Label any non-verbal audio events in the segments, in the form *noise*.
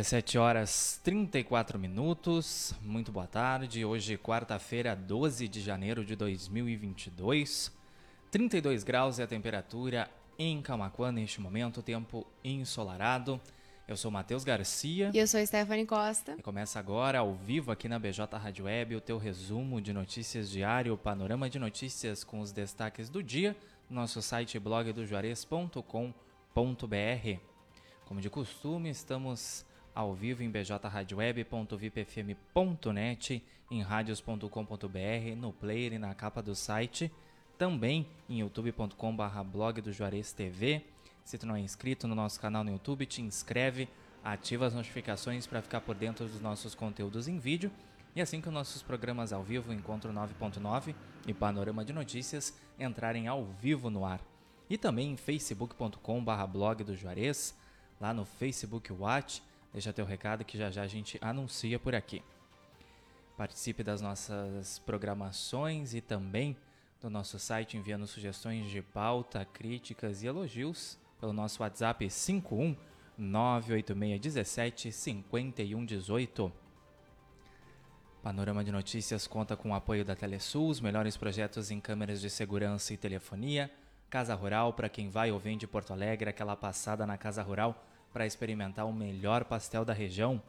17 horas 34 minutos, muito boa tarde. Hoje, quarta-feira, 12 de janeiro de 2022. 32 graus é a temperatura em Camacuã neste momento, tempo ensolarado. Eu sou Matheus Garcia. E eu sou Stephanie Costa. E começa agora, ao vivo, aqui na BJ Rádio Web, o teu resumo de notícias diário, o panorama de notícias com os destaques do dia, no nosso site blogdojuarez.com.br. Como de costume, estamos ao vivo em bjradioweb.vipfm.net, em radios.com.br, no player e na capa do site, também em youtube.com.br blog do Juarez TV. Se tu não é inscrito no nosso canal no YouTube, te inscreve, ativa as notificações para ficar por dentro dos nossos conteúdos em vídeo. E assim que os nossos programas ao vivo, Encontro 9.9 e Panorama de Notícias, entrarem ao vivo no ar. E também em facebook.com.br blog do Juarez, lá no Facebook Watch, Deixa teu recado que já já a gente anuncia por aqui. Participe das nossas programações e também do nosso site enviando sugestões de pauta, críticas e elogios pelo nosso WhatsApp 51 98617 5118. Panorama de Notícias conta com o apoio da Telesul, os melhores projetos em câmeras de segurança e telefonia, Casa Rural para quem vai ou vem de Porto Alegre, aquela passada na Casa Rural para experimentar o melhor pastel da região.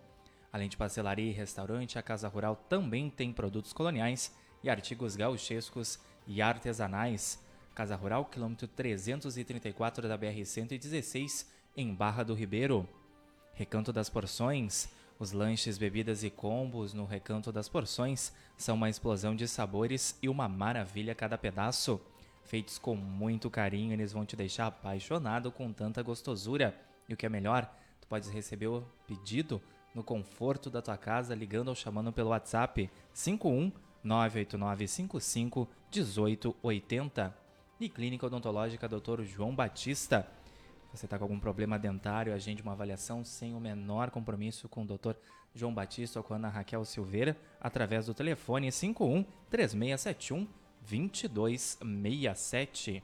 Além de pastelaria e restaurante, a Casa Rural também tem produtos coloniais e artigos gauchescos e artesanais. Casa Rural, quilômetro 334 da BR-116, em Barra do Ribeiro. Recanto das Porções. Os lanches, bebidas e combos no Recanto das Porções são uma explosão de sabores e uma maravilha cada pedaço. Feitos com muito carinho, eles vão te deixar apaixonado com tanta gostosura. E o que é melhor, tu podes receber o pedido no conforto da tua casa ligando ou chamando pelo WhatsApp 51 98955 1880. E Clínica Odontológica Dr. João Batista. Você está com algum problema dentário, agende uma avaliação sem o menor compromisso com o Dr. João Batista ou com a Ana Raquel Silveira através do telefone 51 3671 2267.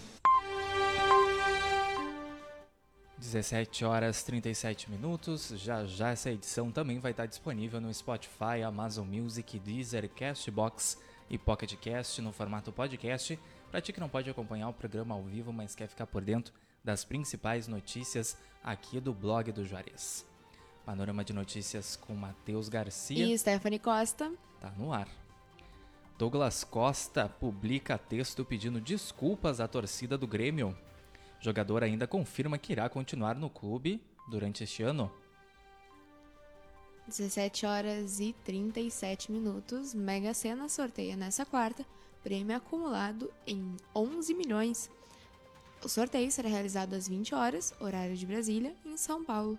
17 horas 37 minutos. Já já essa edição também vai estar disponível no Spotify, Amazon Music, Deezer, Castbox e Pocket Cast no formato podcast. Para ti que não pode acompanhar o programa ao vivo, mas quer ficar por dentro das principais notícias aqui do blog do Juarez. Panorama de notícias com Matheus Garcia e Stephanie Costa. Tá no ar. Douglas Costa publica texto pedindo desculpas à torcida do Grêmio jogador ainda confirma que irá continuar no clube durante este ano. 17 horas e 37 minutos. Mega Sena sorteia nessa quarta prêmio acumulado em 11 milhões. O sorteio será realizado às 20 horas, horário de Brasília, em São Paulo.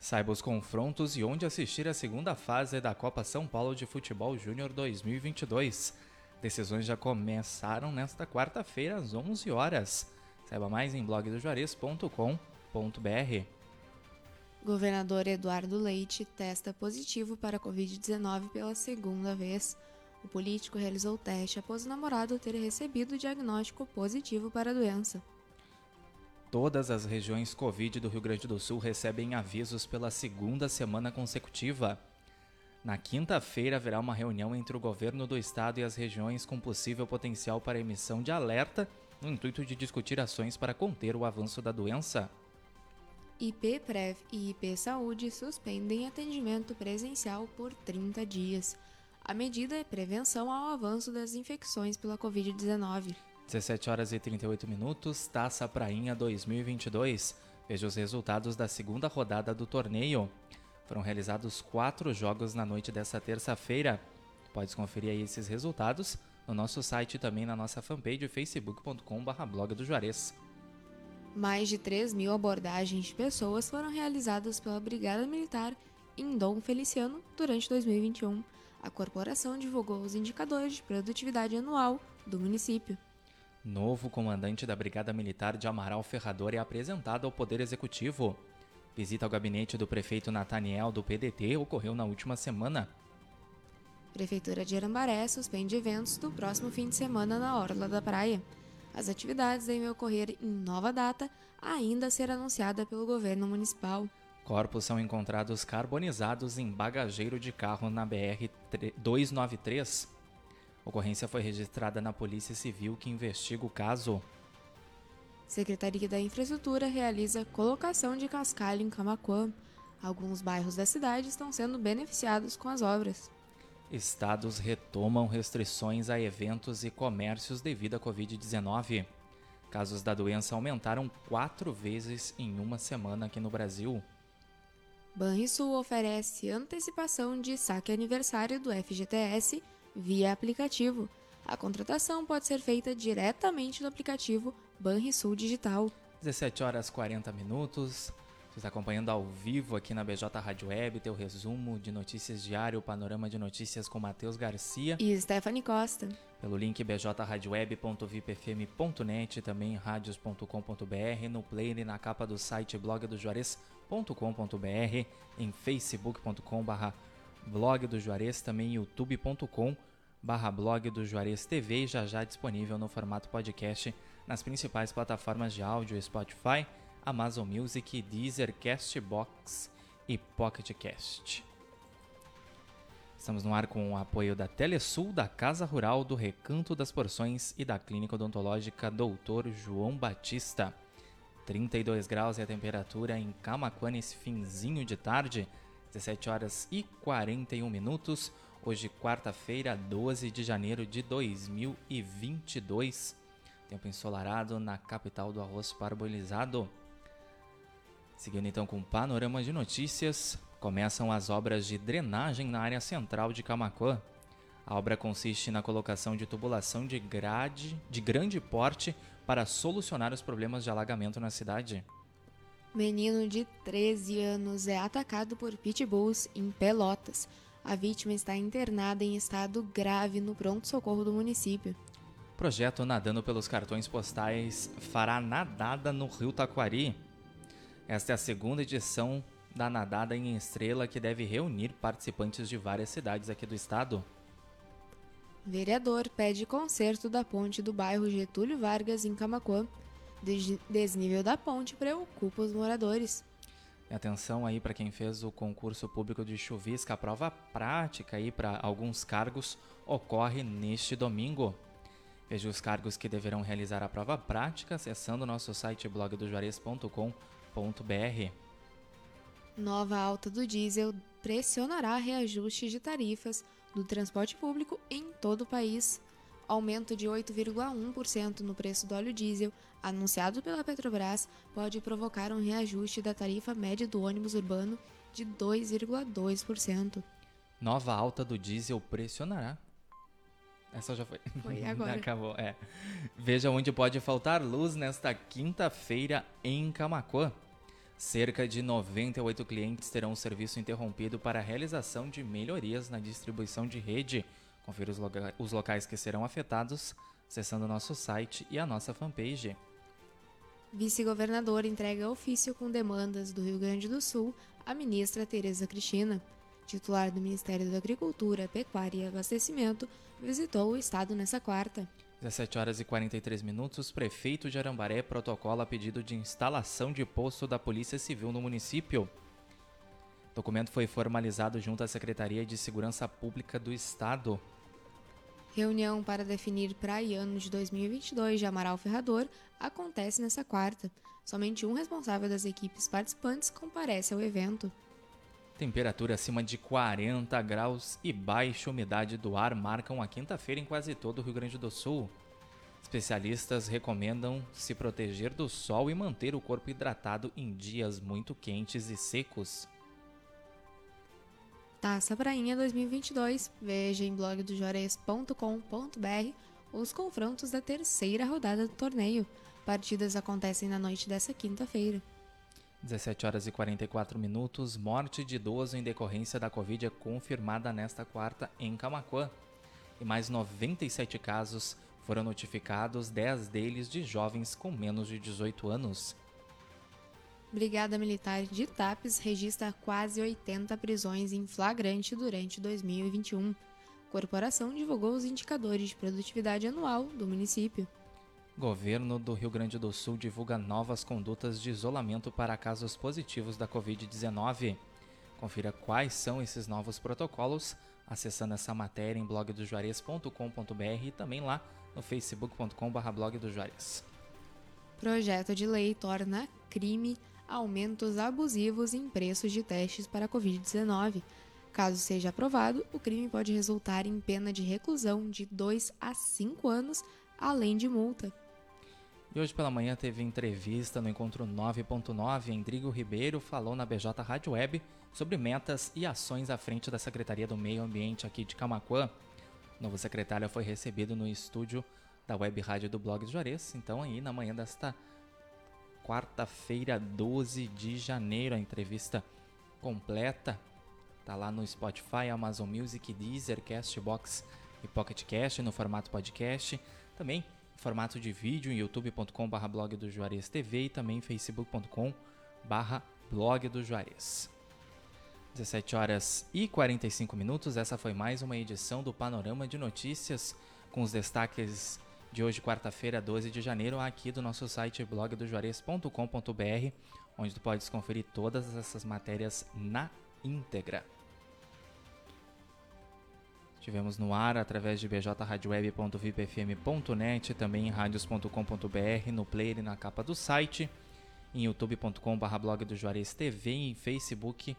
Saiba os confrontos e onde assistir a segunda fase da Copa São Paulo de Futebol Júnior 2022. Decisões já começaram nesta quarta-feira às 11 horas. Saiba mais em blogdojuarez.com.br. Governador Eduardo Leite testa positivo para a Covid-19 pela segunda vez. O político realizou o teste após o namorado ter recebido o diagnóstico positivo para a doença. Todas as regiões Covid do Rio Grande do Sul recebem avisos pela segunda semana consecutiva. Na quinta-feira haverá uma reunião entre o governo do estado e as regiões com possível potencial para emissão de alerta no intuito de discutir ações para conter o avanço da doença. IPPrev e IP Saúde suspendem atendimento presencial por 30 dias. A medida é prevenção ao avanço das infecções pela Covid-19. 17 horas e 38 minutos, Taça Prainha 2022. Veja os resultados da segunda rodada do torneio. Foram realizados quatro jogos na noite dessa terça-feira. Podes conferir aí esses resultados no nosso site e também na nossa fanpage facebook.com.br blog do Juarez. Mais de 3 mil abordagens de pessoas foram realizadas pela Brigada Militar em Dom Feliciano durante 2021. A corporação divulgou os indicadores de produtividade anual do município. Novo comandante da Brigada Militar de Amaral Ferrador é apresentado ao Poder Executivo. Visita ao gabinete do prefeito Nataniel do PDT ocorreu na última semana. Prefeitura de Arambaré suspende eventos do próximo fim de semana na Orla da Praia. As atividades devem ocorrer em nova data, ainda a ser anunciada pelo governo municipal. Corpos são encontrados carbonizados em bagageiro de carro na BR 293. Ocorrência foi registrada na Polícia Civil que investiga o caso. Secretaria da Infraestrutura realiza colocação de cascalho em Camacuã. Alguns bairros da cidade estão sendo beneficiados com as obras. Estados retomam restrições a eventos e comércios devido à Covid-19. Casos da doença aumentaram quatro vezes em uma semana aqui no Brasil. Banrisul oferece antecipação de saque aniversário do FGTS via aplicativo. A contratação pode ser feita diretamente no aplicativo Banrisul Digital. 17 horas 40 minutos. Você está acompanhando ao vivo aqui na BJ Rádio Web, teu resumo de notícias diário, o panorama de notícias com Matheus Garcia. E Stephanie Costa. Pelo link bjradioweb.vipfm.net, também radios.com.br, no player e na capa do site blogdojuarez.com.br, em facebook.com barra blog do Juarez, também youtube.com barra blog do Juarez TV, já já disponível no formato podcast nas principais plataformas de áudio Spotify, Amazon Music, Deezer, Castbox e PocketCast. Estamos no ar com o apoio da Telesul, da Casa Rural, do Recanto das Porções e da Clínica Odontológica Doutor João Batista. 32 graus é a temperatura em Camacuã nesse finzinho de tarde, 17 horas e 41 minutos. Hoje, quarta-feira, 12 de janeiro de 2022. Tempo ensolarado na capital do arroz parbolizado. Seguindo então com o panorama de notícias, começam as obras de drenagem na área central de Camacuã. A obra consiste na colocação de tubulação de grade de grande porte para solucionar os problemas de alagamento na cidade. Menino de 13 anos é atacado por pitbulls em Pelotas. A vítima está internada em estado grave no pronto-socorro do município. Projeto Nadando pelos Cartões Postais fará nadada no Rio Taquari. Esta é a segunda edição da Nadada em Estrela que deve reunir participantes de várias cidades aqui do estado. Vereador pede conserto da ponte do bairro Getúlio Vargas em Camacuã. Desnível da ponte preocupa os moradores. Atenção aí para quem fez o concurso público de chuvisca, a prova prática aí para alguns cargos ocorre neste domingo. Veja os cargos que deverão realizar a prova prática acessando o nosso site blogdojuarez.com.br. Nova alta do diesel pressionará reajuste de tarifas do transporte público em todo o país. Aumento de 8,1% no preço do óleo diesel, anunciado pela Petrobras, pode provocar um reajuste da tarifa média do ônibus urbano de 2,2%. Nova alta do diesel pressionará. Essa já foi. Foi *laughs* agora. Acabou, é. Veja onde pode faltar luz nesta quinta-feira em Camacuã. Cerca de 98 clientes terão o serviço interrompido para a realização de melhorias na distribuição de rede. Confira os, loca os locais que serão afetados acessando nosso site e a nossa fanpage. Vice-governador entrega ofício com demandas do Rio Grande do Sul à ministra Tereza Cristina. Titular do Ministério da Agricultura, Pecuária e Abastecimento visitou o estado nessa quarta. 17 horas e 43 minutos, prefeito de Arambaré protocola pedido de instalação de posto da Polícia Civil no município. O documento foi formalizado junto à Secretaria de Segurança Pública do Estado. Reunião para definir praiano de 2022 de Amaral Ferrador acontece nessa quarta. Somente um responsável das equipes participantes comparece ao evento. Temperatura acima de 40 graus e baixa umidade do ar marcam a quinta-feira em quase todo o Rio Grande do Sul. Especialistas recomendam se proteger do sol e manter o corpo hidratado em dias muito quentes e secos. Taça Prainha 2022. Veja em blogdojores.com.br os confrontos da terceira rodada do torneio. Partidas acontecem na noite dessa quinta-feira. 17 horas e 44 minutos. Morte de idoso em decorrência da Covid é confirmada nesta quarta em Camacuã. E mais 97 casos foram notificados, 10 deles de jovens com menos de 18 anos. Brigada Militar de Tapes registra quase 80 prisões em flagrante durante 2021. A corporação divulgou os indicadores de produtividade anual do município. Governo do Rio Grande do Sul divulga novas condutas de isolamento para casos positivos da Covid-19. Confira quais são esses novos protocolos acessando essa matéria em blogdojuarez.com.br e também lá no facebook.com.br blog. Projeto de lei torna crime aumentos abusivos em preços de testes para a Covid-19. Caso seja aprovado, o crime pode resultar em pena de reclusão de 2 a 5 anos, além de multa. E hoje pela manhã teve entrevista no encontro 9.9. Endrigo Ribeiro falou na BJ Rádio Web sobre metas e ações à frente da Secretaria do Meio Ambiente aqui de Camacuã. O novo secretário foi recebido no estúdio da Web Rádio do Blog Juarez. Então aí na manhã desta quarta-feira, 12 de janeiro, a entrevista completa tá lá no Spotify, Amazon Music, Deezer, Castbox e Pocket Cast no formato podcast. Também formato de vídeo em youtube.com/barra blog do Juarez TV e também facebook.com/barra blog do Juarez. 17 horas e 45 minutos. Essa foi mais uma edição do Panorama de Notícias com os destaques de hoje, quarta-feira, 12 de janeiro, aqui do nosso site blogdojuarez.com.br, onde tu podes conferir todas essas matérias na íntegra. Estivemos no ar através de bjradioweb.vipfm.net, também em radios.com.br, no player e na capa do site, em youtube.com.br blog do Juarez TV e em facebook.com.br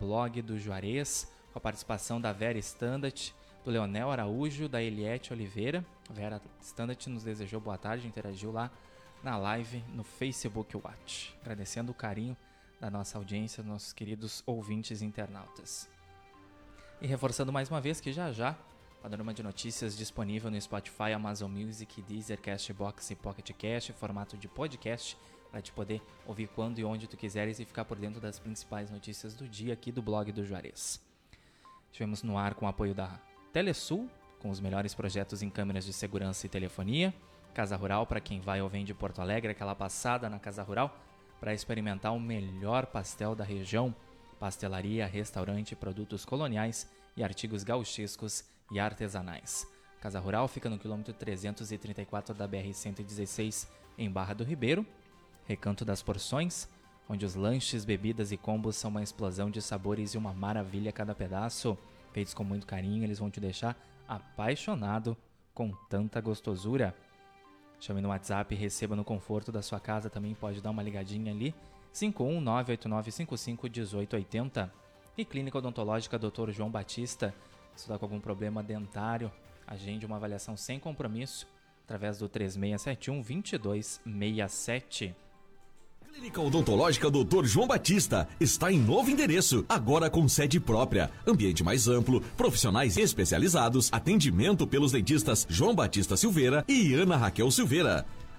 blog do Juarez, com a participação da Vera Standard, do Leonel Araújo, da Eliette Oliveira. A Vera Standard nos desejou boa tarde, interagiu lá na live no Facebook Watch. Agradecendo o carinho da nossa audiência, nossos queridos ouvintes internautas. E reforçando mais uma vez que já já, panorama de notícias disponível no Spotify, Amazon Music, Deezer, Castbox e Pocket Cast, formato de podcast, para te poder ouvir quando e onde tu quiseres e ficar por dentro das principais notícias do dia aqui do blog do Juarez. Estivemos no ar com o apoio da Telesul, com os melhores projetos em câmeras de segurança e telefonia, Casa Rural para quem vai ou vem de Porto Alegre, aquela passada na Casa Rural, para experimentar o melhor pastel da região pastelaria, restaurante, produtos coloniais e artigos gauchescos e artesanais. Casa Rural fica no quilômetro 334 da BR-116, em Barra do Ribeiro. Recanto das Porções, onde os lanches, bebidas e combos são uma explosão de sabores e uma maravilha a cada pedaço. Feitos com muito carinho, eles vão te deixar apaixonado com tanta gostosura. Chame no WhatsApp e receba no conforto da sua casa, também pode dar uma ligadinha ali 51989551880 e Clínica Odontológica Dr. João Batista. Se está com algum problema dentário, agende uma avaliação sem compromisso através do 3671 2267. Clínica Odontológica Dr. João Batista está em novo endereço, agora com sede própria, ambiente mais amplo, profissionais especializados, atendimento pelos dentistas João Batista Silveira e Ana Raquel Silveira.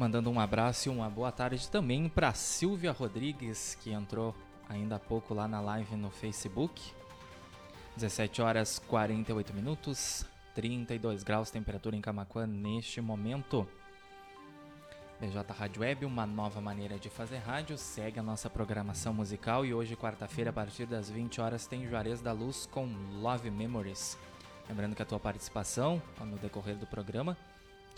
Mandando um abraço e uma boa tarde também para Silvia Rodrigues, que entrou ainda há pouco lá na live no Facebook. 17 horas 48 minutos, 32 graus temperatura em Camacuã neste momento. BJ Rádio Web, uma nova maneira de fazer rádio, segue a nossa programação musical e hoje, quarta-feira, a partir das 20 horas, tem Juarez da Luz com Love Memories. Lembrando que a tua participação no decorrer do programa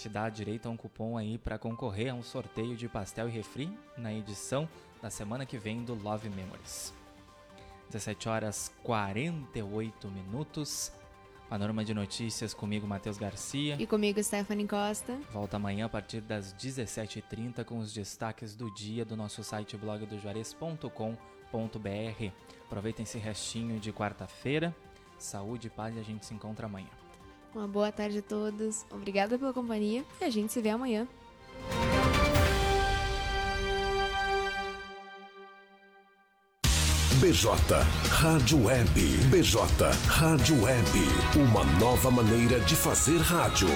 te dá direito a um cupom aí para concorrer a um sorteio de pastel e refri na edição da semana que vem do Love Memories. 17 horas 48 minutos. Panorama de notícias comigo, Matheus Garcia. E comigo, Stephanie Costa. Volta amanhã a partir das 17h30 com os destaques do dia do nosso site blogdojuarez.com.br. Aproveitem esse restinho de quarta-feira. Saúde e paz e a gente se encontra amanhã. Uma boa tarde a todos. Obrigada pela companhia e a gente se vê amanhã. BJ Rádio Web. BJ Rádio Web. Uma nova maneira de fazer rádio.